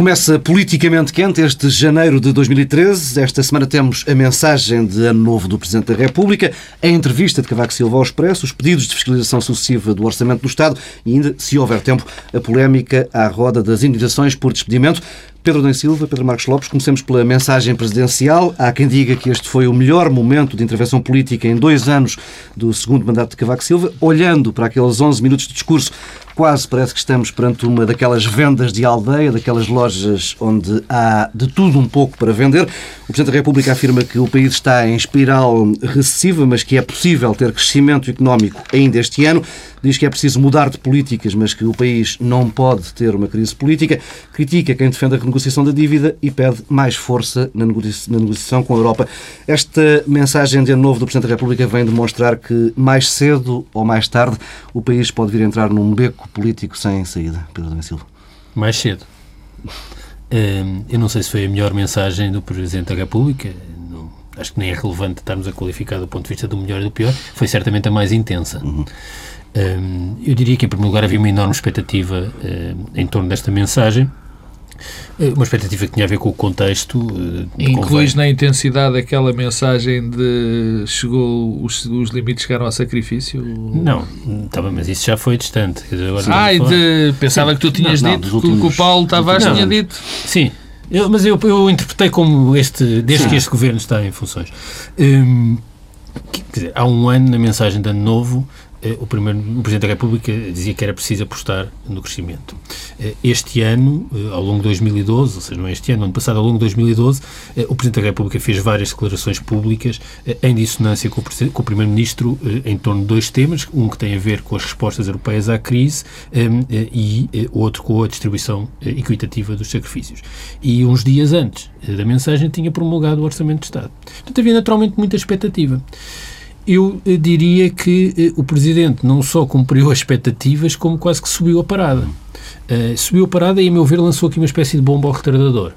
Começa politicamente quente este janeiro de 2013. Esta semana temos a mensagem de ano novo do Presidente da República, a entrevista de Cavaco Silva ao Expresso, os pedidos de fiscalização sucessiva do Orçamento do Estado e ainda, se houver tempo, a polémica à roda das indenizações por despedimento. Pedro Dan Silva, Pedro Marcos Lopes, comecemos pela mensagem presidencial. Há quem diga que este foi o melhor momento de intervenção política em dois anos do segundo mandato de Cavaco Silva. Olhando para aqueles 11 minutos de discurso, quase parece que estamos perante uma daquelas vendas de aldeia, daquelas lojas onde há de tudo um pouco para vender. O Presidente da República afirma que o país está em espiral recessiva, mas que é possível ter crescimento económico ainda este ano. Diz que é preciso mudar de políticas, mas que o país não pode ter uma crise política. Critica quem defende a renegociação da dívida e pede mais força na negociação com a Europa. Esta mensagem de ano novo do Presidente da República vem demonstrar que mais cedo ou mais tarde o país pode vir a entrar num beco político sem saída. Pedro Domingos Silva. Mais cedo. Hum, eu não sei se foi a melhor mensagem do Presidente da República. Não, acho que nem é relevante estarmos a qualificar do ponto de vista do melhor e do pior. Foi certamente a mais intensa. Uhum. Um, eu diria que, em primeiro lugar, havia uma enorme expectativa um, em torno desta mensagem. Eh, uma expectativa que tinha a ver com o contexto. Uh, Incluís na intensidade aquela mensagem de chegou, os, os limites chegaram ao sacrifício? Não, tá mas isso já foi distante. ah, de, pensava Sim. que tu tinhas não, dito não, últimos, que o Paulo Tavares tinha dito. Sim, eu, mas eu, eu interpretei como este, desde Sim. que este governo está em funções. Um, dizer, há um ano, na mensagem de Ano Novo, eh, o, primeiro, o Presidente da República dizia que era preciso apostar no crescimento. Eh, este ano, eh, ao longo de 2012, ou seja, não é este ano, ano passado, ao longo de 2012, o Presidente da República fez várias declarações públicas em dissonância com o, Primeiro-Ministro em torno de dois temas, um que tem a ver com as respostas europeias à crise e outro com a distribuição equitativa dos sacrifícios. E uns dias antes da mensagem tinha promulgado o Orçamento de Estado. Portanto, havia naturalmente muita expectativa eu eh, diria que eh, o Presidente não só cumpriu as expectativas, como quase que subiu a parada. Uh, subiu a parada e, a meu ver, lançou aqui uma espécie de bomba ao retardador.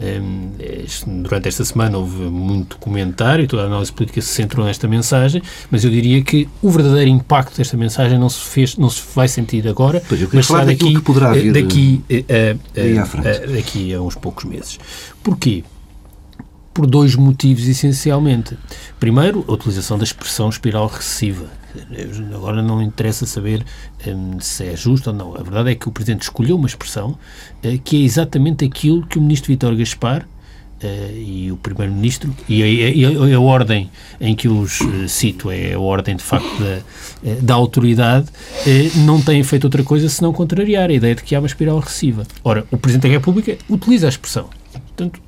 Um, durante esta semana houve muito comentário, toda a análise política se centrou nesta mensagem, mas eu diria que o verdadeiro impacto desta mensagem não se fez, não se vai sentir agora, pois, mas será daqui, que poderá vir daqui, a, a, daqui a uns poucos meses. Porquê? Por dois motivos, essencialmente. Primeiro, a utilização da expressão espiral recessiva. Agora não interessa saber um, se é justo ou não. A verdade é que o Presidente escolheu uma expressão uh, que é exatamente aquilo que o Ministro Vítor Gaspar Uh, e o Primeiro-Ministro, e, e, e, a ordem em que os uh, cito é a ordem de facto da, uh, da autoridade, não têm feito outra coisa senão contrariar a ideia de que há uma espiral recessiva. Ora, o Presidente da República utiliza a expressão. Portanto,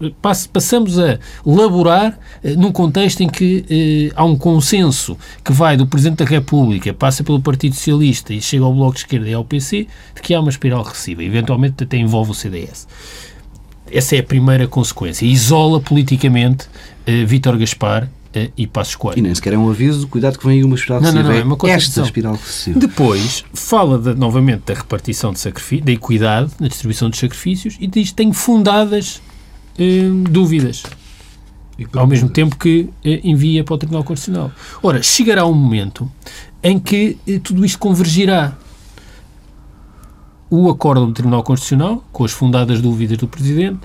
passamos a laborar eh, num contexto em que eh, há um consenso que vai do Presidente da República, passa pelo Partido Socialista e chega ao Bloco de Esquerda e ao PC, de que há uma espiral recessiva. Eventualmente até envolve o CDS. Essa é a primeira consequência. Isola politicamente eh, Vítor Gaspar eh, e Passos Coelho. E nem sequer é um aviso, cuidado que vem aí uma espiral não, não, não, é uma esta espiral recessiva. Depois, fala de, novamente da repartição de sacrifícios, da equidade na distribuição dos sacrifícios e diz que tem fundadas eh, dúvidas. Ao mesmo tempo que eh, envia para o Tribunal Constitucional. Ora, chegará um momento em que eh, tudo isto convergirá. O acordo do Tribunal Constitucional, com as fundadas dúvidas do Presidente,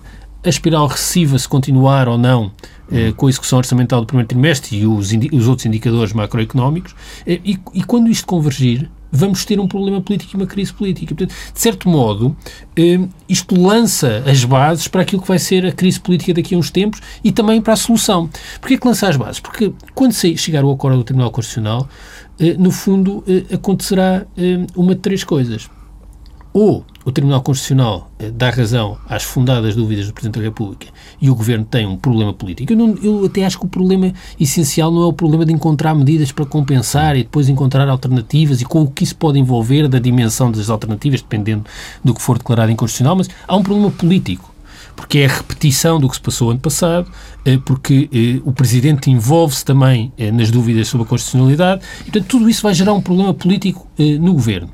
a espiral recessiva, se continuar ou não, eh, com a execução orçamental do primeiro trimestre e os, os outros indicadores macroeconómicos, eh, e, e, quando isto convergir, vamos ter um problema político e uma crise política. Portanto, de certo modo, eh, isto lança as bases para aquilo que vai ser a crise política daqui a uns tempos e também para a solução. Porquê que lança as bases? Porque quando chegar o acordo do Tribunal Constitucional, eh, no fundo, eh, acontecerá uma de três coisas ou o Tribunal Constitucional eh, dá razão às fundadas dúvidas do Presidente da República e o Governo tem um problema político. Eu, não, eu, até acho que o problema essencial não é o problema de encontrar medidas para compensar e depois encontrar alternativas e com o que isso pode envolver da dimensão das alternativas, dependendo do que for declarado inconstitucional, mas há um problema político porque é a repetição do que se passou ano passado, eh, porque eh, o Presidente envolve-se também nas dúvidas sobre a constitucionalidade, e, portanto, tudo isso vai gerar um problema político no Governo.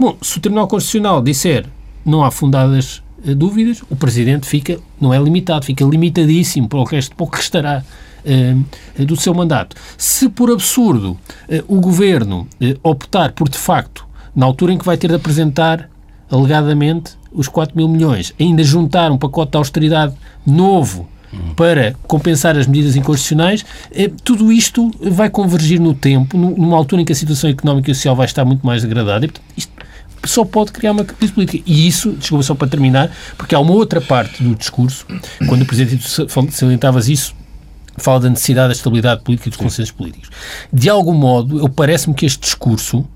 Bom, se o Tribunal Constitucional disser não há fundadas uh, dúvidas, o Presidente fica, não é limitado, fica limitadíssimo para o resto, para o que restará uh, do seu mandato. Se por absurdo uh, o Governo optar por, de facto, na altura em que vai ter de apresentar alegadamente, os 4 mil milhões, ainda juntar um pacote de austeridade novo para compensar as medidas inconstitucionais, eh, tudo isto vai convergir no tempo, numa altura em que a situação económica e social vai estar muito mais degradada. Isto só pode criar uma crise política. E isso, desculpa só para terminar, porque há uma outra parte do discurso, quando o Presidente salientavas isso, fala da necessidade da estabilidade política e dos consensos políticos. De algum modo, eu parece-me que este discurso,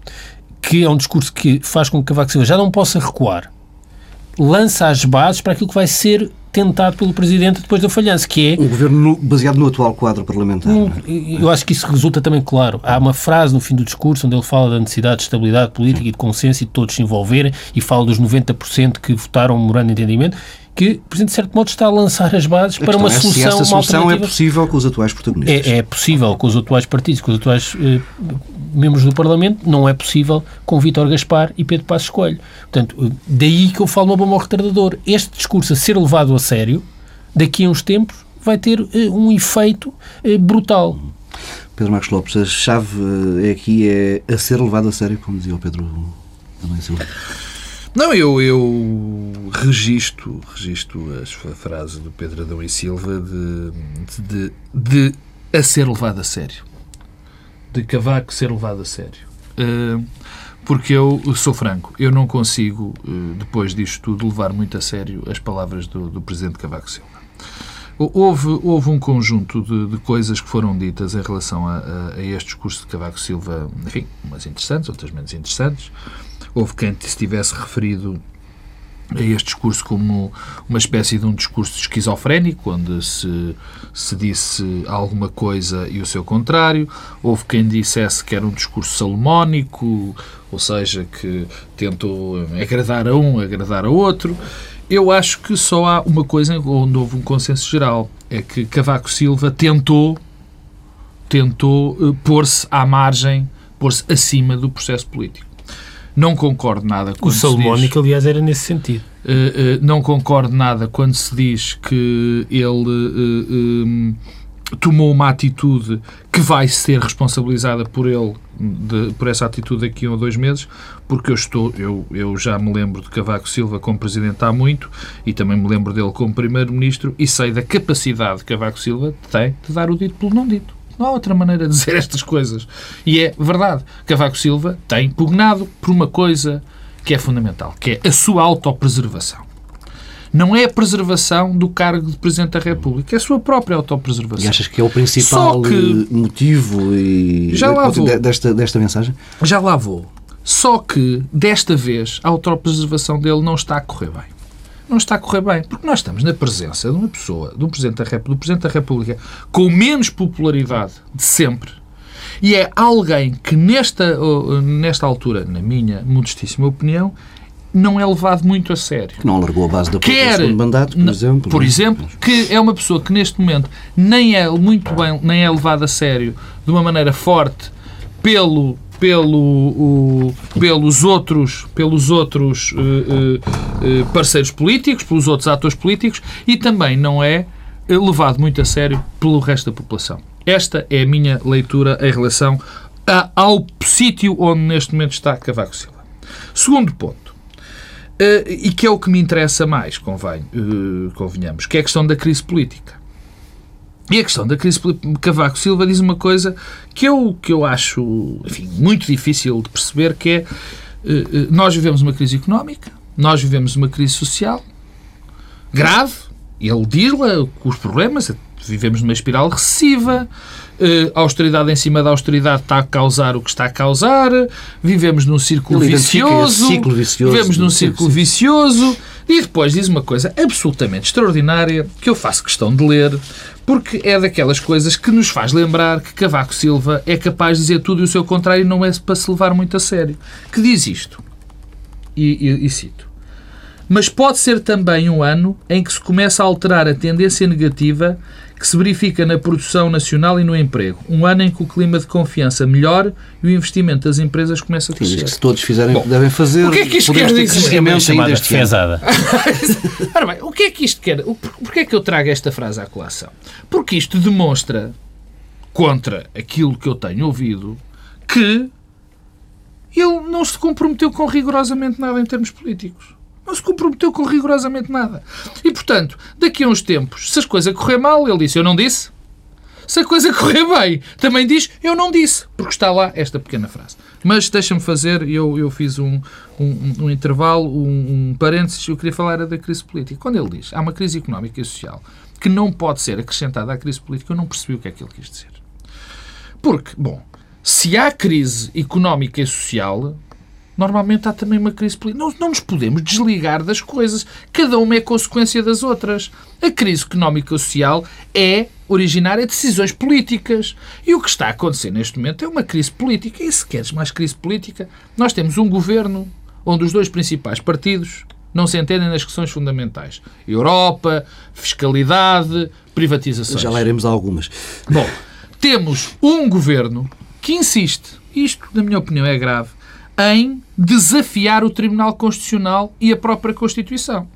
que é um discurso que faz com que Cavaco Silva já não possa recuar, lança as bases para aquilo que vai ser tentado pelo Presidente depois da falhança, que é... Um governo baseado no atual quadro parlamentar. Um, é? eu acho que isso resulta também claro. Há uma frase no fim do discurso onde ele fala da necessidade de estabilidade política e de consenso e de todos se envolverem e fala dos 90% que votaram morando de entendimento que Presidente, de certo modo, está a lançar as bases para uma é solução. Se essa solução é possível com os atuais protagonistas. É, é, possível com os atuais partidos, com os atuais eh, membros do Parlamento, não é possível com Vítor Gaspar e Pedro Passos Coelho. Portanto, eh, daí que eu falo uma bomba ao retardador. Este discurso a ser levado a sério, daqui a uns tempos, vai ter eh, um efeito eh, brutal. Pedro Marcos Lopes, a chave é aqui é a ser levado a sério, como dizia o Pedro também Silva. Não, eu, eu registro, registro a frase do Pedro Adão e Silva de, de, de, a ser levado a sério. De Cavaco ser levado a sério. Uh, porque eu sou franco, eu não consigo, uh, depois disto tudo, levar muito a sério as palavras do, do Presidente Cavaco Silva. Houve, houve um conjunto de, de, coisas que foram ditas em relação a, a, a, este discurso de Cavaco Silva, enfim, umas interessantes, outras menos interessantes. Houve quem se tivesse referido a este discurso como uma espécie de um discurso esquizofrénico, onde se, se disse alguma coisa e o seu contrário. Houve quem dissesse que era um discurso salomónico, ou seja, que tentou agradar a um, agradar a outro. Eu acho que só há uma coisa onde houve um consenso geral, é que Cavaco Silva tentou tentou uh, pôr-se à margem, pôr-se acima do processo político. Não concordo nada com o Salomónico, aliás, era nesse sentido. Uh, uh, não concordo nada quando se diz que ele uh, um, tomou uma atitude que vai ser responsabilizada por ele de, por essa atitude daqui a um ou dois meses, porque eu estou, eu, eu já me lembro de Cavaco Silva como presidente há muito e também me lembro dele como primeiro-ministro e sei da capacidade que Cavaco Silva tem de dar o dito pelo não dito. Não há outra maneira de dizer estas coisas. E é verdade. Cavaco Silva tem pugnado por uma coisa que é fundamental, que é a sua autopreservação. Não é a preservação do cargo de Presidente da República, é a sua própria autopreservação. E achas que é o principal que, motivo e já lá vou. Desta, desta mensagem? Já lá vou. Só que, desta vez, a autopreservação dele não está a correr bem não está a correr bem. Porque nós estamos na presença de uma pessoa, de um Presidente da República, do Presidente da República com menos popularidade de sempre. E é alguém que, nesta, nesta altura, na minha modestíssima opinião, não é levado muito a sério. Que não largou a base da Quer, segundo mandato, por exemplo. Por exemplo, que é uma pessoa que neste momento nem é muito bem, nem é levada a sério de uma maneira forte pelo pelo, o, pelos outros, pelos outros uh, uh, parceiros políticos, pelos outros atores políticos e também não é levado muito a sério pelo resto da população. Esta é a minha leitura em relação a, ao sítio onde neste momento está Cavaco Silva. Segundo ponto, uh, e que é o que me interessa mais, convém, convenhamos, que é a questão da crise política. E a questão da crise Cavaco Silva diz uma coisa que eu, que eu acho enfim, muito difícil de perceber, que é eh, eh, nós vivemos uma crise económica, nós vivemos uma crise social grave, ele diz-la os problemas, vivemos numa espiral recessiva, eh, a austeridade em cima da austeridade está a causar o que está a causar, vivemos num círculo vicioso, vicioso, vivemos num círculo vicioso, e depois diz uma coisa absolutamente extraordinária que eu faço questão de ler, porque é daquelas coisas que nos faz lembrar que Cavaco Silva é capaz de dizer tudo e o seu contrário não é para se levar muito a sério. Que diz isto, e, e, e cito, mas pode ser também um ano em que se começa a alterar a tendência negativa que se verifica na produção nacional e no emprego. Um ano em que o clima de confiança melhora e o investimento das empresas começa a crescer. Sim, que se todos fizerem o que devem fazer, o que é que isto quer dizer? Ora bem, o que é que isto quer? Porquê é que eu trago esta frase à colação? Porque isto demonstra, contra aquilo que eu tenho ouvido, que ele não se comprometeu com rigorosamente nada em termos políticos. Não se comprometeu com rigorosamente nada. E, portanto, daqui a uns tempos, se as coisas correr mal, ele disse, eu não disse. Se a coisa correr bem, também diz, eu não disse. Porque está lá esta pequena frase. Mas deixa-me fazer, eu, eu fiz um, um, um intervalo, um, um parênteses, eu queria falar da crise política. Quando ele diz, há uma crise económica e social que não pode ser acrescentada à crise política, eu não percebi o que é que ele quis dizer. Porque, bom, se há crise económica e social, normalmente há também uma crise política. Não, não nos podemos desligar das coisas. Cada uma é consequência das outras. A crise económica e social é originária de decisões políticas. E o que está a acontecer neste momento é uma crise política. E se queres mais crise política, nós temos um governo onde os dois principais partidos não se entendem nas questões fundamentais. Europa, fiscalidade, privatizações. Já leremos algumas. Bom, temos um governo que insiste, isto, na minha opinião, é grave, em desafiar o Tribunal Constitucional e a própria Constituição.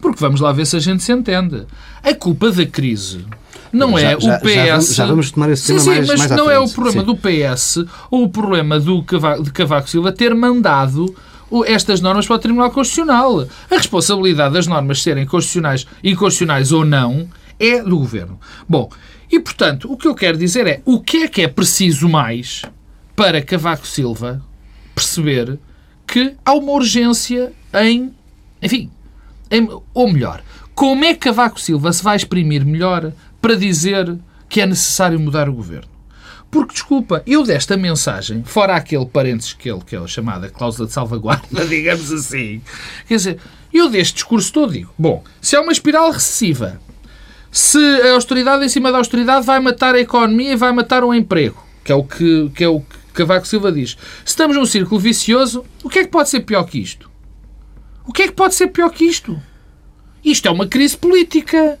Porque vamos lá ver se a gente se entende. A culpa da crise não já, é o já, PS. Já vamos, já vamos tomar esse sim, tema sim, mais, mas mais não é o problema Sim. do PS ou o problema do Cavaco, de Cavaco Silva ter mandado estas normas para o Tribunal Constitucional. A responsabilidade das normas serem constitucionais, inconstitucionais ou não é do Governo. Bom, e portanto, o que eu quero dizer é o que é que é preciso mais para Cavaco Silva perceber que há uma urgência em, enfim, em- ou melhor, como é que Cavaco Silva se vai exprimir melhor para dizer que é necessário mudar o governo? Porque, desculpa, eu desta mensagem, fora aquele parênteses que ele, que é chamada cláusula de salvaguarda, digamos assim, quer dizer, eu deste discurso todo digo, bom, se há uma espiral recessiva, se a austeridade em cima da austeridade vai matar a economia e vai matar o emprego, que é o que, que, é o que Cavaco Silva diz. Se estamos num círculo vicioso, o que é que pode ser pior que isto? O que é que pode ser pior que isto? Isto é uma crise política.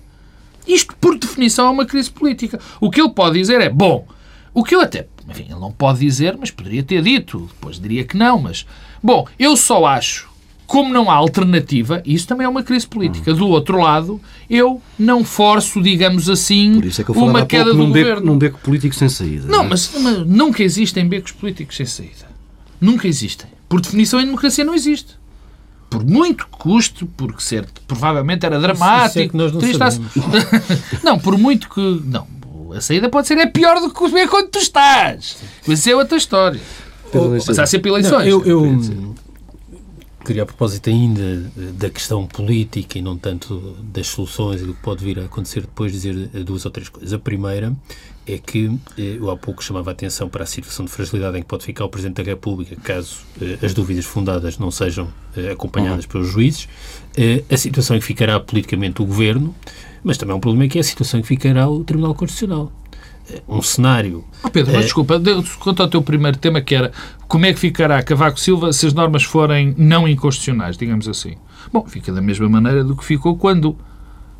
Isto, por definição, é uma crise política. O que ele pode dizer é, bom, o que eu até, enfim, ele não pode dizer, mas poderia ter dito, depois diria que não, mas, bom, eu só acho, como não há alternativa, isso também é uma crise política. Do outro lado, eu não forço, digamos assim, Por isso é que eu falava uma queda pouco do num beco, governo. num beco político sem saída. Não, é? mas, mas nunca existem becos políticos sem saída. Nunca existem. Por definição, em democracia não existe. Por muito que custe, porque ser, provavelmente era dramático. Isso é que nós não triste, sabemos. não, por muito que. Não, a saída pode ser é pior do que ver quando tu estás. Mas isso é outra história. Mas há sempre eleições. Não, eu, eu queria a propósito ainda eh, da questão política e não tanto das soluções e do que pode vir a acontecer depois, dizer eh, duas ou três coisas. A primeira é que eh, eu há pouco chamava a atenção para a situação de fragilidade em que pode ficar o Presidente da República caso as dúvidas fundadas não sejam acompanhadas pelos juízes, a situação em que ficará politicamente o Governo, mas também há um problema que é a situação em que ficará o Tribunal Constitucional. Um cenário Oh, Pedro, mas É. desculpa, de- quanto ao teu primeiro tema, que era como é que ficará Cavaco Silva se as normas forem não inconstitucionais, digamos assim. Bom, fica da mesma maneira do que ficou quando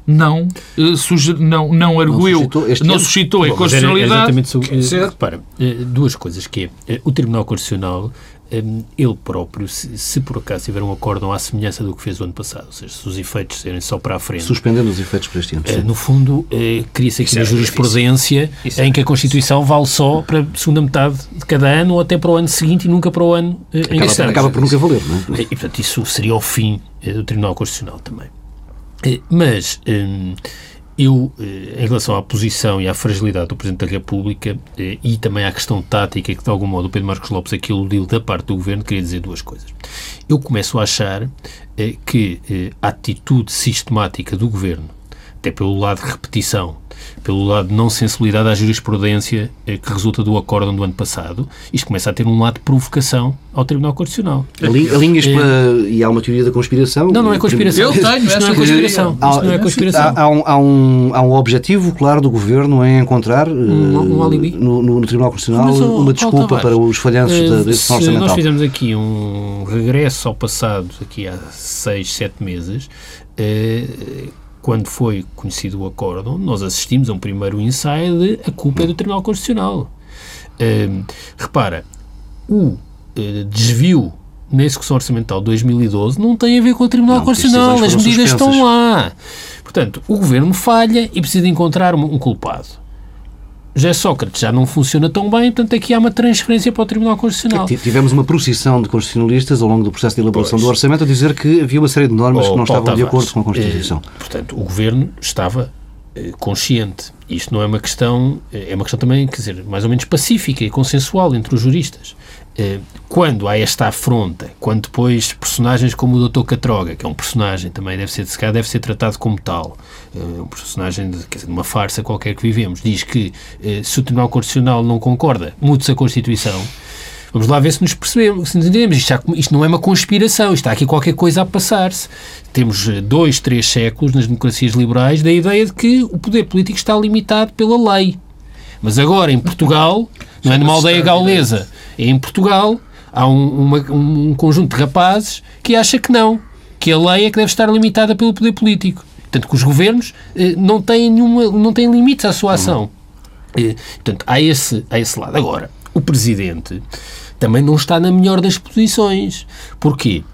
não, eh, suge- não, não arguiu, suscitou não suscitou a inconstitucionalidade. Exatamente sobre, repara, eh, duas coisas, que é, eh, o Tribunal Constitucional, ele próprio, se, se por acaso tiver um acórdão à semelhança do que fez o ano passado, ou seja, se os efeitos serem só para a frente, Suspendendo os efeitos para este ano. eh, sim. no fundo, eh, cria-se aqui uma era jurisprudência em era que a Constituição vale só para a segunda metade de cada ano ou até para o ano seguinte e nunca para o ano eh, em Acaba, questão. acaba por nunca valer, não é? E, portanto, isso seria o fim eh, do Tribunal Constitucional também. Eh, Mas hum, eu, eh, em relação à posição e à fragilidade do Presidente da República eh, e também à questão tática que, de algum modo, o Pedro Marcos Lopes aqui iludiu da parte do Governo, queria dizer duas coisas. Eu começo a achar eh, que a atitude sistemática do Governo, até pelo lado de repetição, pelo lado de não sensibilidade à jurisprudência eh, que resulta do acórdão do ano passado, isto começa a ter um lado de provocação ao Tribunal Constitucional. Ali- Alinhas para. E há uma teoria da conspiração. Não, não é conspiração. Eu tenho Isto não é conspiração. Há, Isto não é conspiração. há- há um, há, um, há um objetivo claro do governo em encontrar eh, um alibi. no, no- Tribunal Constitucional Mas, oh, uma desculpa Tavares, para os falhanços da, da execução se nós orçamental. fizermos aqui um regresso ao passado, aqui há seis, sete meses, quando foi conhecido o acórdão, nós assistimos a um primeiro ensaio de a culpa é do Tribunal Constitucional. Eh, repara, o eh, desvio na execução orçamental de 2012 não tem a ver com o Tribunal Não, Constitucional, as medidas suspensas. estão lá. Portanto, o Governo falha e precisa encontrar um, um culpado. José Sócrates já não funciona tão bem, portanto aqui há uma transferência para o Tribunal Constitucional. Tivemos uma procissão de constitucionalistas ao longo do processo de elaboração Pois. do orçamento a dizer que havia uma série de normas Oh, que não Paulo estavam de Tavares, acordo com a Constituição. eh, portanto, o Governo estava eh, consciente. Isto não é uma questão, eh, é uma questão também, quer dizer, mais ou menos pacífica e consensual entre os juristas. Eh, Quando há esta afronta, quando depois personagens como o Dr. Catroga, que é um personagem também, deve ser, se calhar deve ser tratado como tal, eh, um personagem de, dizer, de uma farsa qualquer que vivemos, diz que eh, se o Tribunal Constitucional não concorda, mude-se a Constituição. Vamos lá ver se nos percebemos, se nos entendemos. Isto, já- isto não é uma conspiração, isto está aqui qualquer coisa a passar-se. Temos dois, três séculos nas democracias liberais da ideia de que o poder político está limitado pela lei. Mas agora, em Portugal, não é numa aldeia gaulesa, em Portugal, há um, uma- um conjunto de rapazes que acha que não, que a lei é que deve estar limitada pelo poder político. Tanto que os governos eh, não têm, nenhuma, não têm limites à sua ação. Eh, Portanto, há esse, há esse lado. Agora, o Presidente também não está na melhor das posições. Porquê?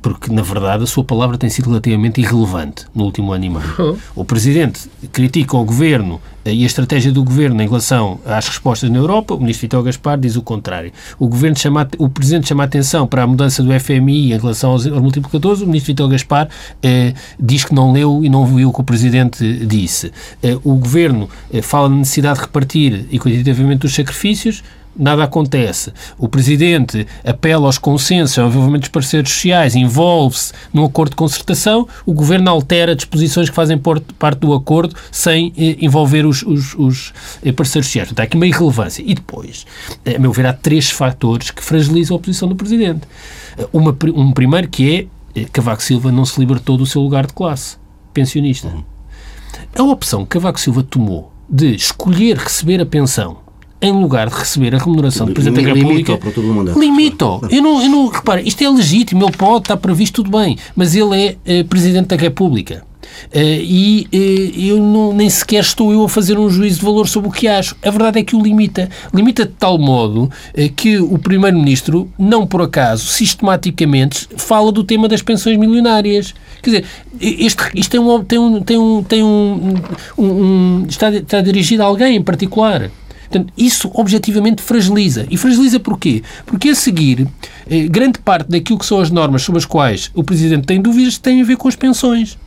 Porque, na verdade, a sua palavra tem sido relativamente irrelevante no último ano e meio. O Presidente critica o Governo eh, e a estratégia do Governo em relação às respostas na Europa. O Ministro Vitor Gaspar diz o contrário. O, governo chama, o Presidente chama a atenção para a mudança do FMI em relação aos, aos multiplicadores. O Ministro Vitor Gaspar eh, diz que não leu e não viu o que o Presidente disse. Eh, o Governo eh, fala na necessidade de repartir equitativamente os sacrifícios nada acontece. O Presidente apela aos consensos, ao envolvimento dos parceiros sociais, envolve-se num acordo de concertação, o Governo altera disposições que fazem parte do acordo sem eh, envolver os, os- os, eh, parceiros sociais. Portanto, há aqui uma irrelevância. E depois, eh, a meu ver, há três fatores que fragilizam a posição do Presidente. Uma, um primeiro que é Cavaco Silva não se libertou do seu lugar de classe, pensionista. A opção que Cavaco Silva tomou de escolher receber a pensão em lugar de receber a remuneração do Presidente da República, para todo o mandato. limita-o. Eu não, eu não, repara, isto é legítimo, ele pode, está previsto, tudo bem, mas ele é eh, Presidente da República. Eh, e eh, eu não, nem sequer estou eu a fazer um juízo de valor sobre o que acho. A verdade é que o limita. Limita de tal modo eh, que o Primeiro-Ministro, não por acaso, sistematicamente, fala do tema das pensões milionárias. Quer dizer, este, isto tem um, tem um, tem um, tem um, um- um- está, está dirigido a alguém em particular. Portanto, isso objetivamente fragiliza. E fragiliza porquê? Porque a seguir, eh, grande parte daquilo que são as normas sobre as quais o Presidente tem dúvidas tem a ver com as pensões.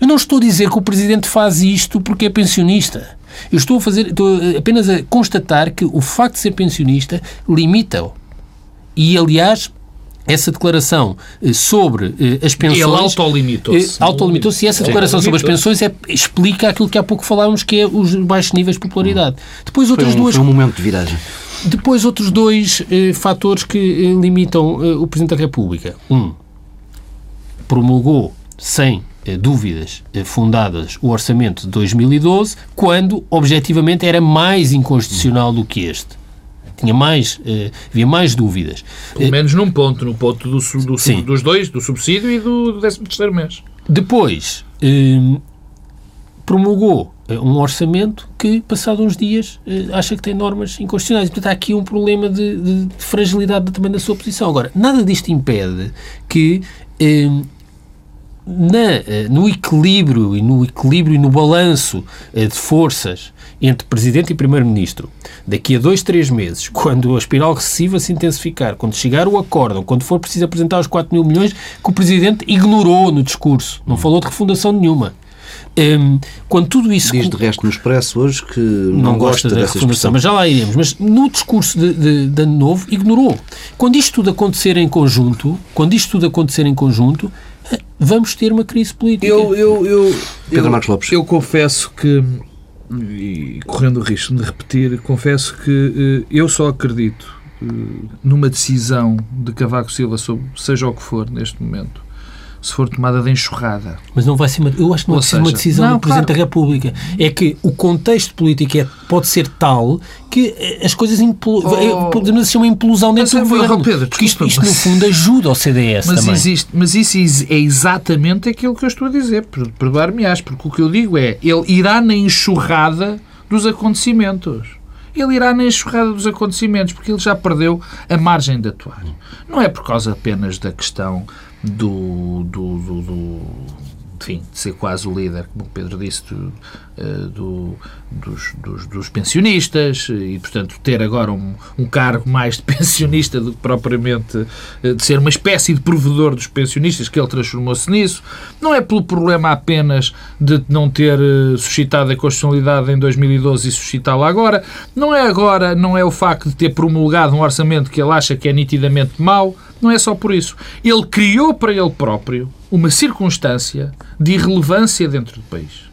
Eu não estou a dizer que o Presidente faz isto porque é pensionista. Eu estou a fazer, estou apenas a constatar que o facto de ser pensionista limita-o. E, aliás, essa declaração eh, sobre eh, as pensões... Ele autolimitou-se. Eh, Autolimitou-se e essa declaração sobre as pensões é, explica aquilo que há pouco falávamos, que é os baixos níveis de popularidade. Depois Foi outras um, duas foi um momento de viragem. depois, outros dois eh, fatores que eh, limitam eh, o Presidente da República. Um, promulgou sem eh, dúvidas eh, fundadas o orçamento de 2012, quando, objetivamente, era mais inconstitucional do que este. Tinha mais, eh, havia mais dúvidas. Pelo menos num ponto, no ponto do, do, Sim. dos dois, do subsídio e do 13 terceiro mês. Depois, eh, promulgou eh, um orçamento que, passado uns dias, eh, acha que tem normas inconstitucionais. Portanto, há aqui um problema de, de- de fragilidade também da sua posição. Agora, nada disto impede que eh, na, eh, no equilíbrio e no equilíbrio e no balanço eh, de forças entre Presidente e Primeiro-Ministro, daqui a dois, três meses, quando a espiral recessiva se intensificar, quando chegar o acórdão, quando for preciso apresentar os 4 mil milhões, que o Presidente ignorou no discurso, não falou de refundação nenhuma. Hum, quando tudo isso... Diz de resto no Expresso hoje que não, não, gosta da dessa refundação, expressão. mas já lá iremos. Mas no discurso de, de, de Ano Novo, ignorou. Quando isto tudo acontecer em conjunto, quando isto tudo acontecer em conjunto, vamos ter uma crise política. Eu, eu, eu, Pedro eu- Marcos Lopes. Eu confesso que, e correndo o risco de repetir, confesso que eh, eu só acredito eh, numa decisão de Cavaco Silva sobre seja o que for neste momento, se for tomada de enxurrada. Mas não vai ser uma, eu acho que não Ou vai ser uma decisão não, do Presidente claro. da República. É que o contexto político é, pode ser tal que eh, as coisas implo, Oh. eh, podemos dizer uma implosão dentro Mas, do oh, governo. Pedro, porque isto, isto, no fundo, ajuda ao CDS Mas, também. existe, mas isso is- é exatamente aquilo que eu estou a dizer, per- perdoar-me-ás, porque o que eu digo é, ele irá na enxurrada dos acontecimentos. Ele irá na enxurrada dos acontecimentos, porque ele já perdeu a margem de atuar. Não é por causa apenas da questão do, do, do, do- enfim, de ser quase o líder, como o Pedro disse, do, eh, do, dos, dos, dos, pensionistas e, portanto, ter agora um, um, cargo mais de pensionista do que propriamente eh, de ser uma espécie de provedor dos pensionistas, que ele transformou-se nisso. Não é pelo problema apenas de não ter eh, suscitado a constitucionalidade em 2012 e suscitá-la agora. Não é agora, não é o facto de ter promulgado um orçamento que ele acha que é nitidamente mau. Não é só por isso. Ele criou para ele próprio uma circunstância de irrelevância dentro do país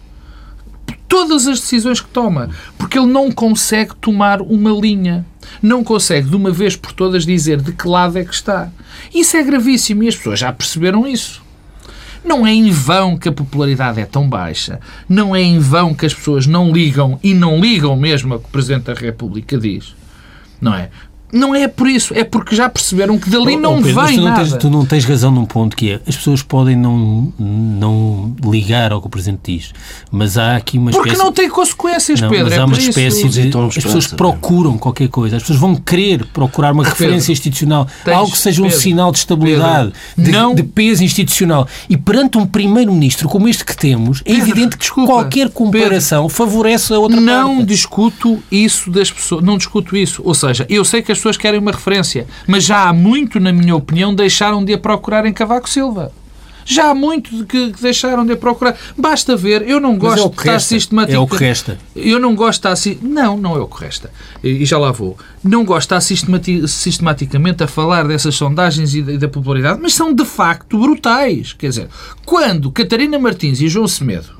todas as decisões que toma, porque ele não consegue tomar uma linha. Não consegue, de uma vez por todas, dizer de que lado é que está. Isso é gravíssimo e as pessoas já perceberam isso. Não é em vão que a popularidade é tão baixa. Não é em vão que as pessoas não ligam e não ligam mesmo ao que o Presidente da República diz. Não é? Não é por isso, é porque já perceberam que dali oh, não Pedro, vem tu não nada. Tens, tu não tens razão num ponto que é, as pessoas podem não, não ligar ao que o Presidente diz, mas há aqui uma espécie... Porque não tem consequências, não, Pedro, mas é há uma espécie de... As pessoas procuram qualquer coisa, as pessoas vão querer procurar uma Pedro, referência institucional, tens, algo que seja um Pedro, sinal de estabilidade, de, não, de, peso institucional. E perante um Primeiro-Ministro como este que temos, é evidente que desculpa, qualquer comparação favorece a outra não parte. discuto isso das pessoas, não discuto isso. Ou seja, eu sei que as pessoas querem uma referência, mas já há muito, na minha opinião, deixaram de a procurar em Cavaco Silva. Já há muito que deixaram de a procurar. Basta ver, eu não gosto é de estar sistemático. É o que resta. Eu não gosto de estar. Não, não é o que resta. E já lá vou. Não gosto de estar sistemati sistematicamente a falar dessas sondagens e da popularidade, mas são de facto brutais. Quer dizer, quando Catarina Martins e João Semedo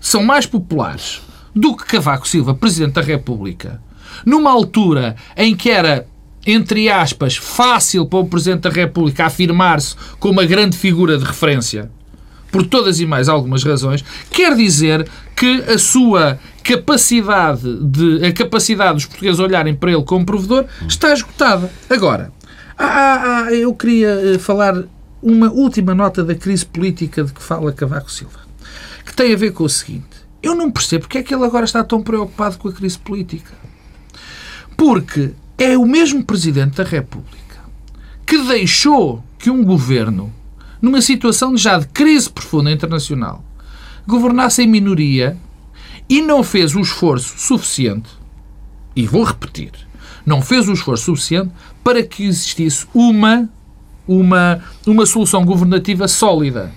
são mais populares do que Cavaco Silva, Presidente da República, numa altura em que era entre aspas, fácil para o Presidente da República afirmar-se como uma grande figura de referência, por todas e mais algumas razões, quer dizer que a sua capacidade de a capacidade dos portugueses olharem para ele como provedor está esgotada. Agora, ah, ah, eu queria eh, falar uma última nota da crise política de que fala Cavaco Silva, que tem a ver com o seguinte: eu não percebo porque é que ele agora está tão preocupado com a crise política. Porque é o mesmo Presidente da República que deixou que um governo, numa situação já de crise profunda internacional, governasse em minoria e não fez o esforço suficiente, e vou repetir, não fez o esforço suficiente para que existisse uma, uma, uma solução governativa sólida.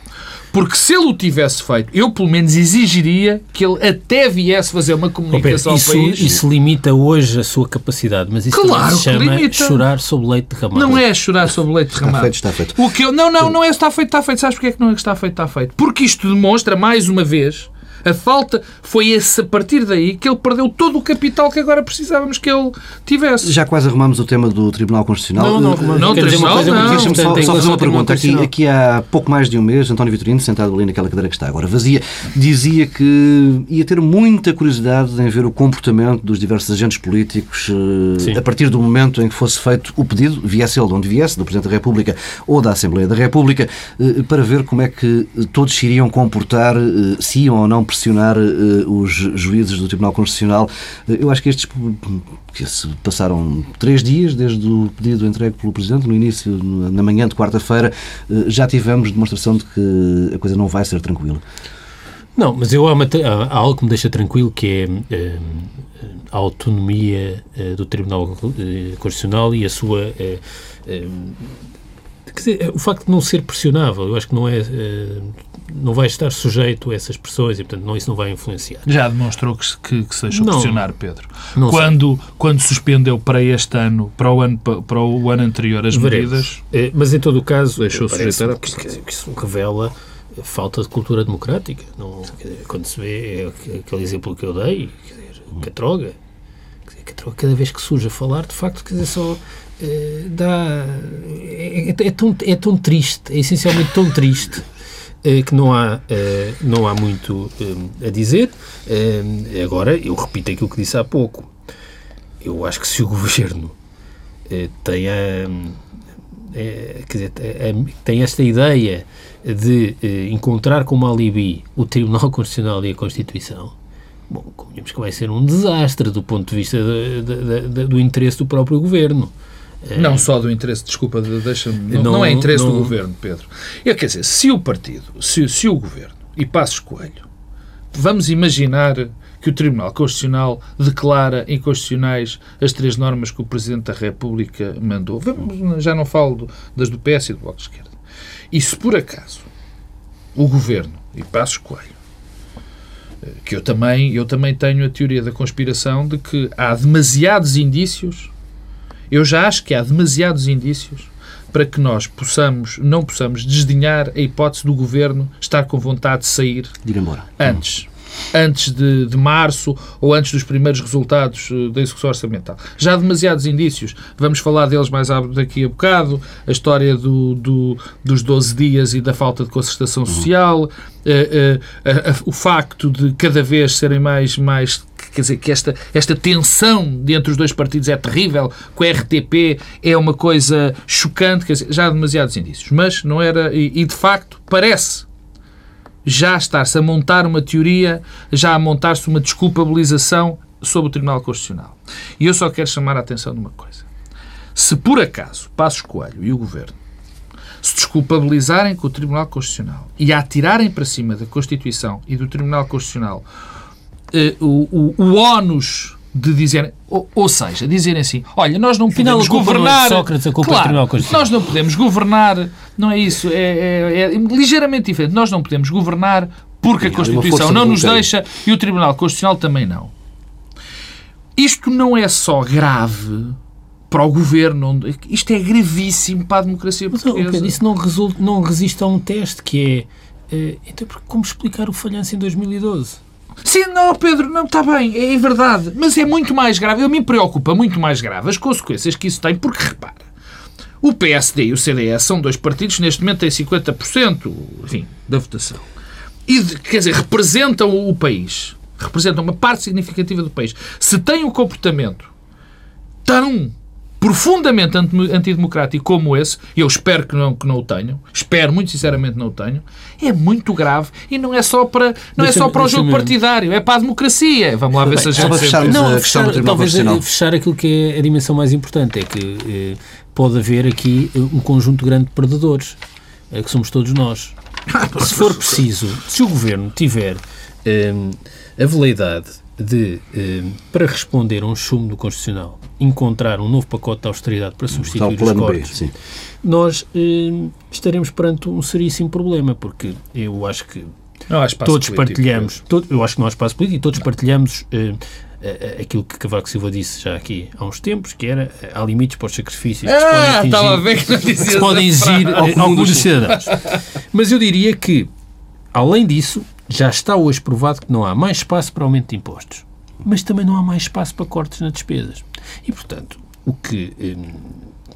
Porque se ele o tivesse feito, eu pelo menos exigiria que ele até viesse fazer uma comunicação isso, ao país. Isso limita hoje a sua capacidade, mas isso claro se chama chorar sobre leite derramado. Não é chorar sobre leite derramado. Está feito, está feito. O que eu, não, não, não é está feito, está feito. Sabes porque é que não é que está feito, está feito? Porque isto demonstra, mais uma vez, a falta foi esse, a partir daí que ele perdeu todo o capital que agora precisávamos que ele tivesse. Já quase arrumamos o tema do Tribunal Constitucional. Não, não, não, não Tribunal, não. Deixa-me só, só fazer uma pergunta. Aqui, aqui há pouco mais de um mês, António Vitorino, sentado ali naquela cadeira que está agora vazia, dizia que ia ter muita curiosidade em ver o comportamento dos diversos agentes políticos eh, Sim. a partir do momento em que fosse feito o pedido, viesse ele de onde viesse, do Presidente da República ou da Assembleia da República, eh, para ver como é que todos se iriam comportar, eh, se iam ou não pressionar uh, os juízes do Tribunal Constitucional. Uh, eu acho que estes que se passaram três dias desde o pedido entregue pelo Presidente, no início, na manhã de quarta-feira, uh, já tivemos demonstração de que a coisa não vai ser tranquila. Não, mas eu há, uma, há algo que me deixa tranquilo que é a autonomia do Tribunal Constitucional e a sua Quer dizer, o facto de não ser pressionável, eu acho que não é. Eh, não vai estar sujeito a essas pressões e, portanto, não, isso não vai influenciar. Já demonstrou que, que, que se deixou não, pressionar, Pedro. quando, quando suspendeu para este ano, para o ano, para o ano anterior, as Veremos. medidas. É, mas, em todo o caso, deixou sujeitar a que, que isso revela falta de cultura democrática. Não, quando se vê é aquele exemplo que eu dei, quer dizer, Catroga, cada vez que surge a falar, de facto, quer dizer, só eh, dá, é, é, é, tão, é tão triste, é essencialmente tão triste eh, que não há, eh, não há muito a dizer. agora, eu repito aquilo que disse há pouco. Eu acho que se o governo tem, a, quer dizer, tem esta ideia de encontrar como alibi o Tribunal Constitucional e a Constituição, bom, convenhamos que vai ser um desastre do ponto de vista de, de, de, do interesse do próprio governo. É. Não só do interesse, desculpa, deixa não, não, não, é interesse não, do governo, Pedro. Eu, quer dizer, se o partido, se, se o governo, e Passos Coelho, vamos imaginar que o Tribunal Constitucional declara inconstitucionais as três normas que o Presidente da República mandou. Vamos, já não falo das do PS e do Bloco de Esquerda. E se por acaso o Governo e Passos Coelho que eu também, eu também tenho a teoria da conspiração de que há demasiados indícios, eu já acho que há demasiados indícios para que nós possamos, não possamos desdenhar a hipótese do governo estar com vontade de sair de ir embora. antes. Antes de, de, março ou antes dos primeiros resultados eh, da execução orçamental. Já há demasiados indícios, vamos falar deles mais daqui a bocado, a história do, do, dos 12 dias e da falta de concertação social, uh, uh, o facto de cada vez serem mais, mais quer dizer, que esta, esta tensão entre os dois partidos é terrível, com o RTP é uma coisa chocante, quer dizer, já há demasiados indícios. Mas não era, e, e de facto parece já estar-se a montar uma teoria, já a montar-se uma desculpabilização sobre o Tribunal Constitucional. E eu só quero chamar a atenção de uma coisa. Se por acaso Passos Coelho e o Governo se desculpabilizarem com o Tribunal Constitucional e atirarem para cima da Constituição e do Tribunal Constitucional o, o, o ónus de dizer, ou, ou, seja, dizerem assim, olha, nós não podemos Afinal, governar. Não é Sócrates, a culpa claro, é nós não podemos governar, não é isso, é, é, é, ligeiramente diferente. Nós não podemos governar porque a Constituição não nos deixa e o Tribunal Constitucional também não. Isto não é só grave para o governo, isto é gravíssimo para a democracia portuguesa. Mas, isso não, resulta, não resiste a um teste que é, é então, como explicar o falhanço em 2012? Sim, não, Pedro, não está bem, é, é verdade. Mas é muito mais grave, eu me preocupa muito mais grave as consequências que isso tem, porque repara, o PSD e o CDS são dois partidos que neste momento têm 50% enfim, da votação. E, quer dizer, representam o país. Representam uma parte significativa do país. Se têm um comportamento tão profundamente antidemocrático como esse, e eu espero que não, que não o tenham, espero muito sinceramente não o tenham, é muito grave e não é só para, não é só para o jogo partidário, é para a democracia. Vamos lá ver Bem, se a gente... Fecharmos não, a questão fechar, talvez fechar aquilo que é a dimensão mais importante, é que eh, pode haver aqui eh, um conjunto grande de perdedores, eh, que somos todos nós. se for preciso, se o Governo tiver eh, a veleidade de, eh, para responder a um chumbo do Constitucional, encontrar um novo pacote de austeridade para substituir os cortes, B, nós eh, estaremos perante um seríssimo problema, porque eu acho que todos político, partilhamos, todo, eu acho que não há espaço político e todos partilhamos eh, aquilo que Cavaco Silva disse já aqui há uns tempos, que era há limites para os sacrifícios ah, que se podem, atingir, que se podem exigir alguns dos cidadãos. Mas eu diria que, além disso, já está hoje provado que não há mais espaço para aumento de impostos, mas também não há mais espaço para cortes nas despesas. E, portanto, o que hum,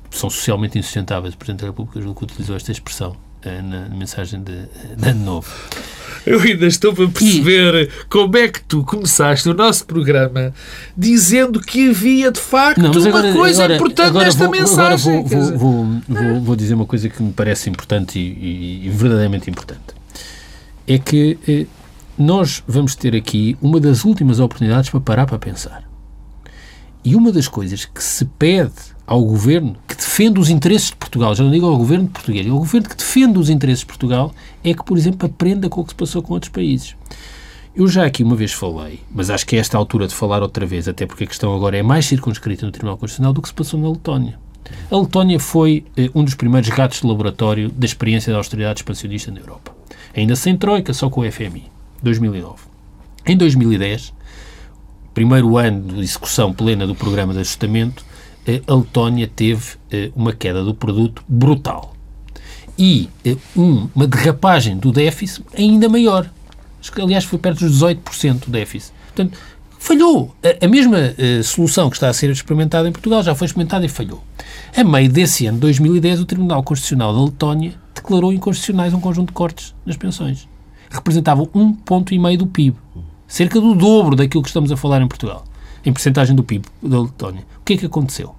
são socialmente insustentáveis, o Presidente da República julgo que utilizou esta expressão eh, na mensagem de, de Ano Novo. Eu ainda estou para perceber e... como é que tu começaste o nosso programa dizendo que havia de facto não, agora, uma coisa agora, importante agora nesta vou, mensagem. Agora vou, vou, vou, vou, dizer uma coisa que me parece importante e, e, e verdadeiramente importante é que eh, nós vamos ter aqui uma das últimas oportunidades para parar para pensar. E uma das coisas que se pede ao governo que defende os interesses de Portugal, já não digo ao governo português, ao governo que defende os interesses de Portugal, é que, por exemplo, aprenda com o que se passou com outros países. Eu já aqui uma vez falei, mas acho que é esta altura de falar outra vez, até porque a questão agora é mais circunscrita no Tribunal Constitucional do que se passou na Letónia. A Letónia foi eh, um dos primeiros gatos de laboratório da experiência da austeridade expansionista na Europa ainda sem Troika, só com o FMI, 2009. Em 2010, primeiro ano de execução plena do programa de ajustamento, a Letónia teve eh, uma queda do produto brutal. E eh, uma derrapagem do déficit ainda maior. Aliás, foi perto dos 18% do déficit. Portanto, falhou. A, mesma eh, solução que está a ser experimentada em Portugal já foi experimentada e falhou. A meio desse ano, 2010, o Tribunal Constitucional da Letónia declarou inconstitucionais um conjunto de cortes nas pensões. Representavam um ponto e meio do PIB. Cerca do dobro daquilo que estamos a falar em Portugal. Em percentagem do PIB da Letónia. O que é que aconteceu?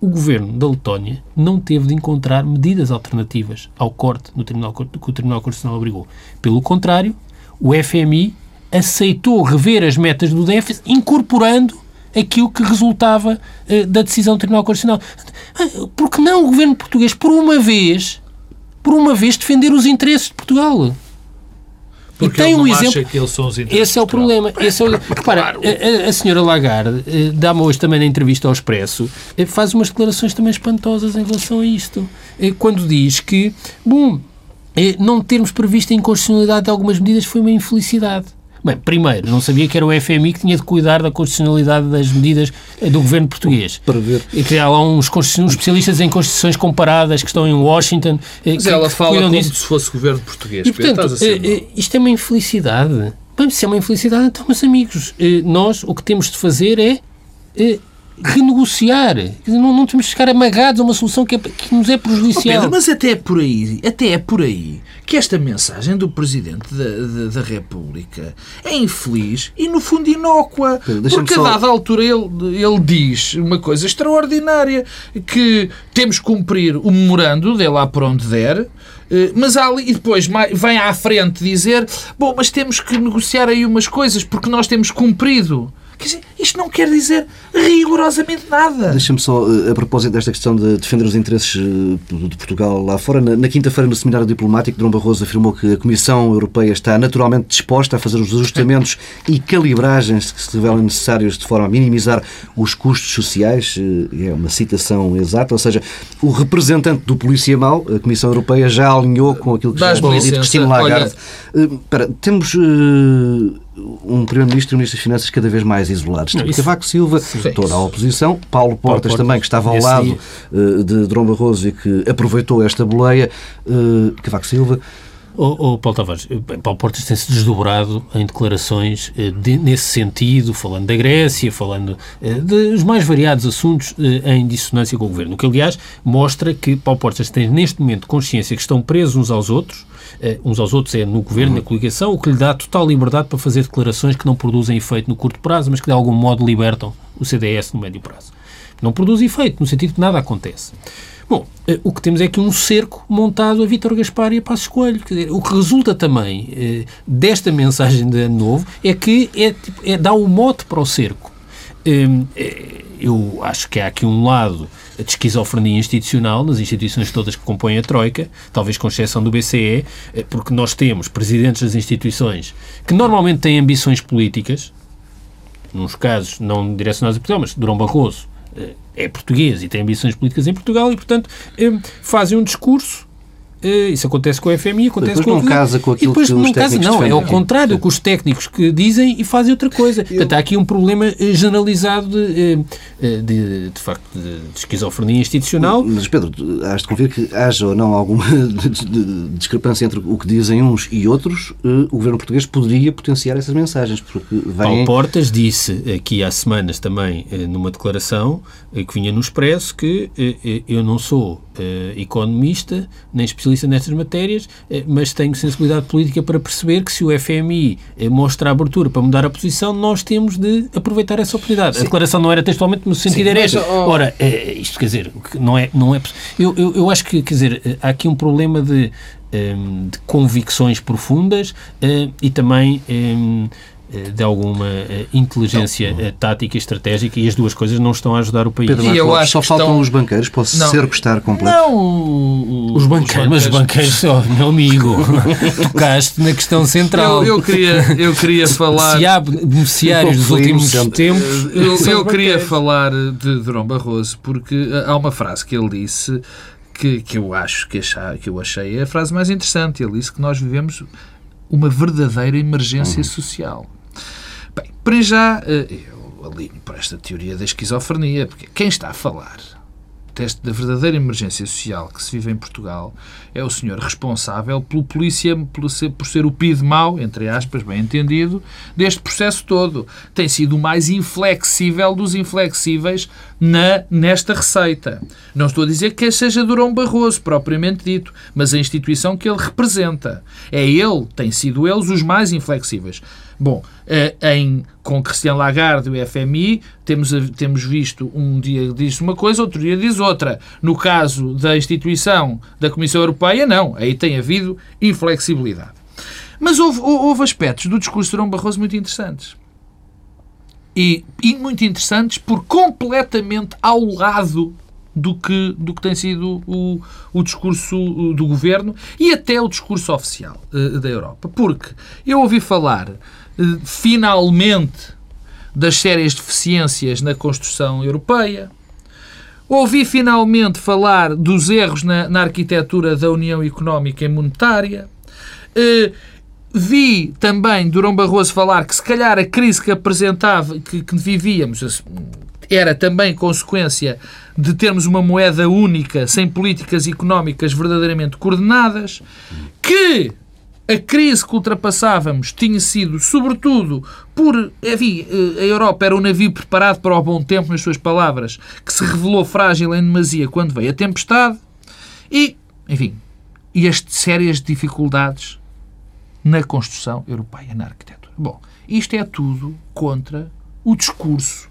O governo da Letónia não teve de encontrar medidas alternativas ao corte no Tribunal, que o Tribunal Constitucional obrigou. Pelo contrário, o FMI aceitou rever as metas do déficit, incorporando aquilo que resultava uh, da decisão do Tribunal Constitucional. Porque não o governo português, por uma vez, por uma vez, defender os interesses de Portugal. Porque e tem um exemplo. que eles são os interesses Esse é o problema. Esse é o... Repara, a, a- senhora Lagarde eh, dá-me hoje também na entrevista ao Expresso, eh, faz umas declarações também espantosas em relação a isto. Eh, Quando diz que, bom, não termos previsto a inconstitucionalidade de algumas medidas foi uma infelicidade. Bem, primeiro, não sabia que era o FMI que tinha de cuidar da constitucionalidade das medidas eh, do governo português. Para ver. E que há lá uns, uns especialistas em constituições comparadas que estão em Washington. eh, Mas que- ela que fala cuidam como disso. se fosse governo português. E, portanto, eh, isto é uma infelicidade. Bem, se é uma infelicidade, então, meus amigos, nós o que temos de fazer é renegociar. Quer dizer, não, não temos de ficar amagados a uma solução que, é- que nos é Oh, prejudicial. Pedro, mas até é por aí, até é por aí que esta mensagem do Presidente da, da, da República é infeliz e, no fundo, inócua. Pedro, Porque, só- a dada altura, ele, ele diz uma coisa extraordinária, que temos que cumprir o memorando, dê lá por onde der, eh, mas ali, e depois vem à frente dizer bom, mas temos que negociar aí umas coisas, porque nós temos cumprido. Quer dizer, isto não quer dizer rigorosamente nada. Deixa-me só, eh, a propósito desta questão de defender os interesses eh, de Portugal lá fora, na, na quinta-feira, no seminário diplomático, Dom Barroso afirmou que a Comissão Europeia está naturalmente disposta a fazer os ajustamentos e calibragens que se revelam necessários de forma a minimizar os custos sociais. eh, É uma citação exata, ou seja, o representante do Polícia Mau, a Comissão Europeia, já alinhou com aquilo que já tinha dito Cristina Lagarde. Eh, espera, temos eh, um Primeiro-Ministro e um Ministro das Finanças cada vez mais isolados. Isso- Cavaco Silva, Sim. toda a oposição, Paulo Portas, Portas, também, que estava ao esse lado dia. eh, de Dom Barroso e que aproveitou esta boleia. eh, Cavaco Silva, O, Paulo Tavares, eh, Paulo Portas tem-se desdobrado em declarações eh, de- nesse sentido, falando da Grécia, falando eh, dos mais variados assuntos eh, em dissonância com o Governo. O que, aliás, mostra que Paulo Portas tem neste momento consciência que estão presos uns aos outros, eh, uns aos outros é no Governo, na coligação, o que lhe dá total liberdade para fazer declarações que não produzem efeito no curto prazo, mas que de algum modo libertam o CDS no médio prazo. Não produz efeito, no sentido que nada acontece. Bom, eh, o que temos é aqui um cerco montado a Vítor Gaspar e a Passos Coelho. Dizer, o que resulta também eh, desta mensagem de Ano Novo é que é, tipo, é dar o mote para o cerco. Hum, eh, eu acho que há aqui um lado de esquizofrenia institucional nas instituições todas que compõem a Troika, talvez com exceção do BCE, eh, porque nós temos presidentes das instituições que normalmente têm ambições políticas, nos casos não direcionados a Portugal, mas Durão Barroso é português e tem ambições políticas em Portugal e, portanto, eh, fazem um discurso. Eh, Isso acontece com a FMI, acontece Depois com não casa com e aquilo depois que os não casa, não, é ao contrário do que os técnicos que dizem e fazem outra coisa. Portanto, há aqui um problema eh, generalizado de, eh, de, de facto, de, esquizofrenia institucional. Mas Pedro, has de convir que haja ou não alguma discrepância entre o que dizem uns e outros, o governo português poderia potenciar essas mensagens, porque Paulo vêm. Portas disse aqui há semanas também, numa declaração que vinha no Expresso, que eu não sou eh, economista nem especialista nestas matérias, eh, mas tenho sensibilidade política para perceber que se o FMI eh, mostra a abertura para mudar a posição, nós temos de aproveitar essa oportunidade. A declaração não era textualmente no sentido Sim, era este. oh- Ora, isto quer dizer, não é, não é eu, eu, eu acho que, quer dizer, há aqui um problema de, em, de convicções profundas e também eh, de alguma eh, inteligência eh, tática e estratégica e as duas coisas não estão a ajudar o país. Pedro E eu acho só que faltam estão- os banqueiros para o Não. cerco estar completo. Não, o- o- Os banqueiros, mas os banqueiros, oh, meu amigo, tocaste na questão central. Eu, eu queria, eu queria falar. Se há beneficiários dos últimos tempos, Eu, eu queria falar de Durão Barroso porque há uma frase que ele disse que, que eu acho que, achar, que eu achei a frase mais interessante. Ele disse que nós vivemos uma verdadeira emergência social. Bem, para já, eh, eu alinho para esta teoria da esquizofrenia, porque quem está a falar deste, da verdadeira emergência social que se vive em Portugal é o senhor responsável pelo polícia, por ser, por ser o PID mau, entre aspas, bem entendido, deste processo todo. Tem sido o mais inflexível dos inflexíveis na, nesta receita. Não estou a dizer que seja Durão Barroso, propriamente dito, mas a instituição que ele representa. É ele, tem sido eles os mais inflexíveis. Bom, eh, em, com Cristiano Lagarde e o FMI, temos, temos visto um dia diz uma coisa, outro dia diz outra. No caso da instituição da Comissão Europeia, não. Aí tem havido inflexibilidade. Mas houve, hou- houve aspectos do discurso de Durão Barroso muito interessantes. E, e muito interessantes por completamente ao lado do que, do que tem sido o, o discurso do governo e até o discurso oficial uh, da Europa. Porque eu ouvi falar, finalmente, das sérias deficiências na construção europeia, ouvi finalmente falar dos erros na, na arquitetura da União Económica e Monetária. Uh, vi também Durão Barroso falar que se calhar a crise que apresentava, que, que vivíamos, era também consequência de termos uma moeda única, sem políticas económicas verdadeiramente coordenadas, que a crise que ultrapassávamos tinha sido, sobretudo, por. Enfim, a Europa era um navio preparado para o bom tempo, nas suas palavras, que se revelou frágil em demasia quando veio a tempestade, e, enfim, e as sérias dificuldades na construção europeia, na arquitetura. Bom, isto é tudo contra o discurso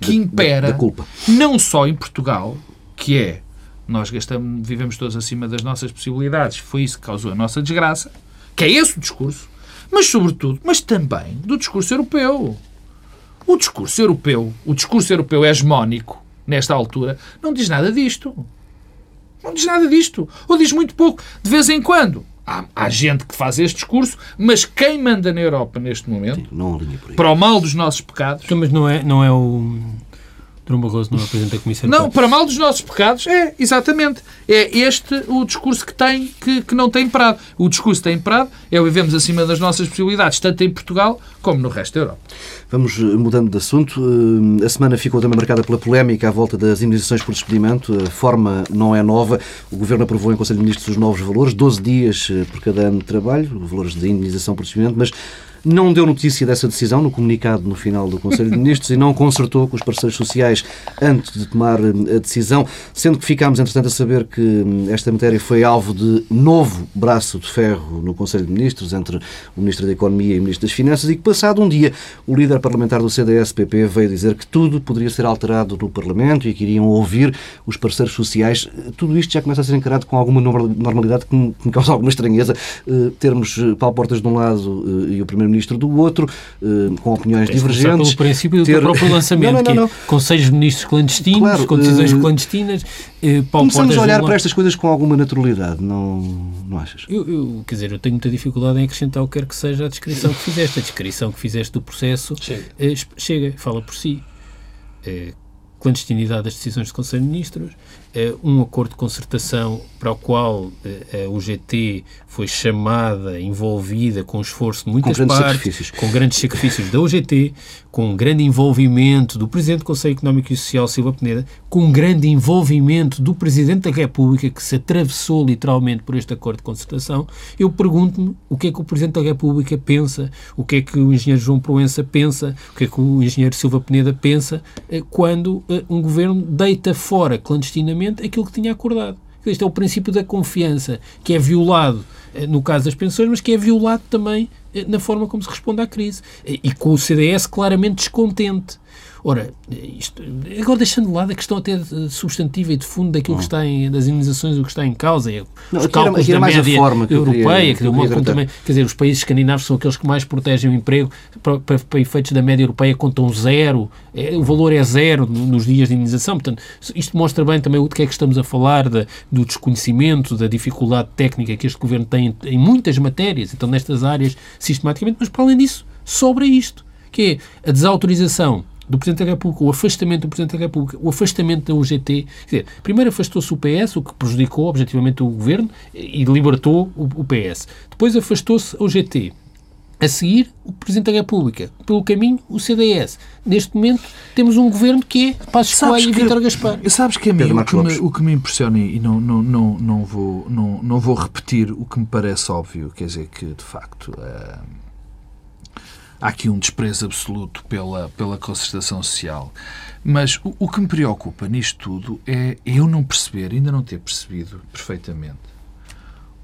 que impera, da, culpa. não só em Portugal, que é nós gastamos, vivemos todos acima das nossas possibilidades, foi isso que causou a nossa desgraça, que é esse o discurso, mas sobretudo, mas também do discurso europeu. O discurso europeu, o discurso europeu hegemónico, nesta altura, não diz nada disto. Não diz nada disto. Ou diz muito pouco. De vez em quando. Há, há gente que faz este discurso, mas quem manda na Europa neste momento, Sim, para o mal dos nossos pecados. Então, mas não é, não é o. Durão Barroso não é Presidente da Comissão Não, para mal dos nossos pecados, é, exatamente. É este o discurso que tem, que, que não tem imperado. O discurso que tem imperado é o vivemos acima das nossas possibilidades, tanto em Portugal como no resto da Europa. Vamos eh, mudando de assunto. Eh, a semana ficou também marcada pela polémica à volta das indenizações por despedimento. A forma não é nova. O Governo aprovou em Conselho de Ministros os novos valores, 12 dias eh, por cada ano de trabalho, valores de indenização por despedimento, mas não deu notícia dessa decisão no comunicado no final do Conselho de Ministros e não consertou com os parceiros sociais antes de tomar eh, a decisão, sendo que ficámos, entretanto, a saber que hum, esta matéria foi alvo de novo braço de ferro no Conselho de Ministros entre o Ministro da Economia e o Ministro das Finanças e que, passado um dia, o líder parlamentar do CDS-PP veio dizer que tudo poderia ser alterado no Parlamento e que iriam ouvir os parceiros sociais. Tudo isto já começa a ser encarado com alguma normalidade que me causa alguma estranheza. Eh, termos eh, Paulo Portas de um lado e o Primeiro Primeiro-Ministro do outro, eh, com opiniões divergentes. pelo princípio ter... do próprio lançamento, não, não, não, que é conselhos de ministros clandestinos, claro, com decisões uh... clandestinas. Uh, Começamos a olhar para estas coisas com alguma naturalidade, não, não achas? Eu, eu, quer dizer, eu tenho muita dificuldade em acrescentar o que quer que seja a descrição que fizeste. A descrição que fizeste do processo chega, uh, chega fala por si. clandestinidade das decisões do Conselho de Ministros, um acordo de concertação para o qual o GT foi chamada, envolvida com esforço de muitas com partes, com grandes sacrifícios da UGT, com um grande envolvimento do Presidente do Conselho Económico e Social, Silva Peneda, com um grande envolvimento do Presidente da República, que se atravessou literalmente por este acordo de concertação, eu pergunto-me o que é que o Presidente da República pensa, o que é que o engenheiro João Proença pensa, o que é que o engenheiro Silva Peneda pensa, eh, quando eh, um governo deita fora clandestinamente aquilo que tinha acordado. Este é o princípio da confiança, que é violado eh, no caso das pensões, mas que é violado também eh, na forma como se responde à crise. E com o CDS claramente descontente. Ora, isto, agora deixando de lado a questão até substantiva e de fundo daquilo que está em, das indenizações, o que está em causa, é os não, cálculos era, da média que europeia, que, que também, quer dizer, os países escandinavos são aqueles que mais protegem o emprego, para, para, para efeitos da média europeia contam zero, é, o valor é zero nos dias de indenização, portanto, isto mostra bem também o que é que estamos a falar, da, do desconhecimento, da dificuldade técnica que este Governo tem em, em muitas matérias, então nestas áreas, sistematicamente, mas para além disso, sobra isto, que é a desautorização do Presidente da República, o afastamento do Presidente da República, o afastamento da UGT. Quer dizer, primeiro afastou-se o PS, o que prejudicou objetivamente o Governo e libertou o PS. Depois afastou-se a UGT. A seguir, o Presidente da República. Pelo caminho, o CDS. Neste momento, temos um governo que é Passos Coelho e Vítor Gaspar. Sabes que a mim, o que, me, o que, me, impressiona, e não, não, não, não, vou, não, não vou repetir o que me parece óbvio, quer dizer que, de facto, uh, há aqui um desprezo absoluto pela, pela concertação social. Mas o, o que me preocupa nisto tudo é eu não perceber, ainda não ter percebido perfeitamente,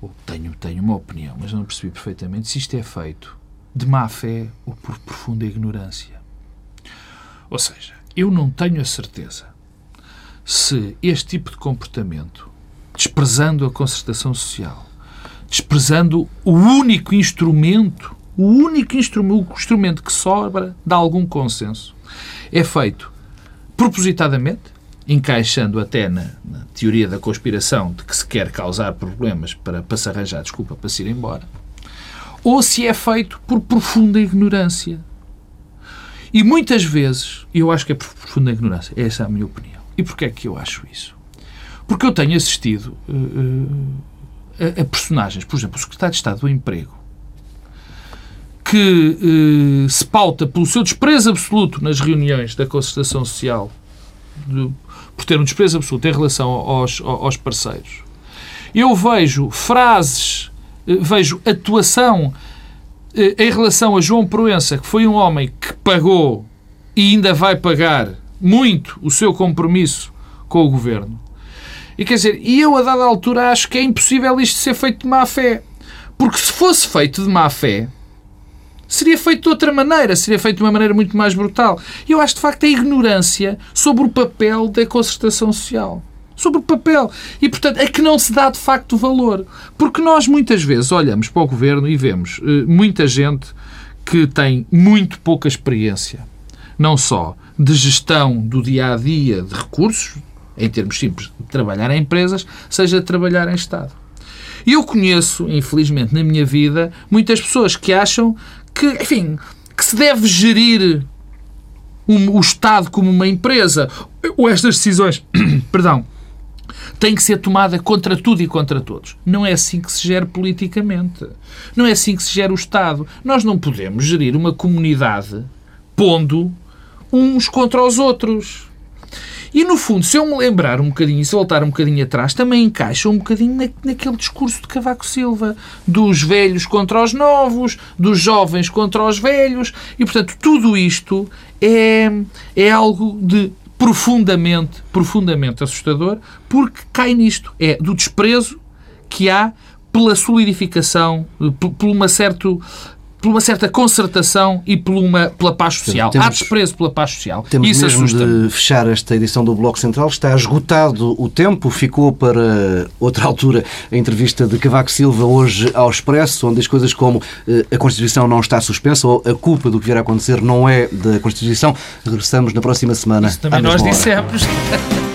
ou tenho, tenho uma opinião, mas não percebi perfeitamente se isto é feito de má fé ou por profunda ignorância. Ou seja, eu não tenho a certeza se este tipo de comportamento, desprezando a concertação social, desprezando o único instrumento o único instrumento, que sobra de algum consenso é feito propositadamente, encaixando até na, na, teoria da conspiração de que se quer causar problemas para, para se arranjar desculpa para se ir embora, ou se é feito por profunda ignorância. E muitas vezes, eu acho que é por profunda ignorância, essa é a minha opinião. E porquê é que eu acho isso? Porque eu tenho assistido uh, uh, a, a, personagens, por exemplo, o Secretário de Estado do Emprego, que uh, se pauta pelo seu desprezo absoluto nas reuniões da concertação social, de, por ter um desprezo absoluto em relação aos, aos parceiros. Eu vejo frases, vejo atuação em relação a João Proença, que foi um homem que pagou e ainda vai pagar muito o seu compromisso com o governo. E quer dizer, e eu a dada altura acho que é impossível isto ser feito de má fé. Porque se fosse feito de má fé, seria feito de outra maneira, seria feito de uma maneira muito mais brutal. Eu acho de facto a ignorância sobre o papel da concertação social. Sobre o papel. E, portanto, é que não se dá de facto valor. Porque nós muitas vezes olhamos para o governo e vemos uh, muita gente que tem muito pouca experiência. Não só de gestão do dia a dia de recursos, em termos simples, de trabalhar em empresas, seja de trabalhar em Estado. Eu conheço, infelizmente, na minha vida, muitas pessoas que acham que, enfim, que se deve gerir um, o Estado como uma empresa, ou estas decisões, perdão, têm que ser tomada contra tudo e contra todos. Não é assim que se gera politicamente. Não é assim que se gera o Estado. Nós não podemos gerir uma comunidade pondo uns contra os outros. E, no fundo, se eu me lembrar um bocadinho se voltar um bocadinho atrás, também encaixa um bocadinho na, naquele discurso de Cavaco Silva, dos velhos contra os novos, dos jovens contra os velhos, e, portanto, tudo isto é, é algo de profundamente, profundamente assustador, porque cai nisto. É do desprezo que há pela solidificação, por uma certo por uma certa concertação e por uma, pela paz social. Temos, Há desprezo pela paz social. Temos Isso mesmo assusta de fechar esta edição do Bloco Central. Está esgotado o tempo. Ficou para outra altura a entrevista de Cavaco Silva hoje ao Expresso, onde as coisas como eh, a Constituição não está suspensa ou a culpa do que vier a acontecer não é da Constituição. Regressamos na próxima semana. Isso também nós dissemos.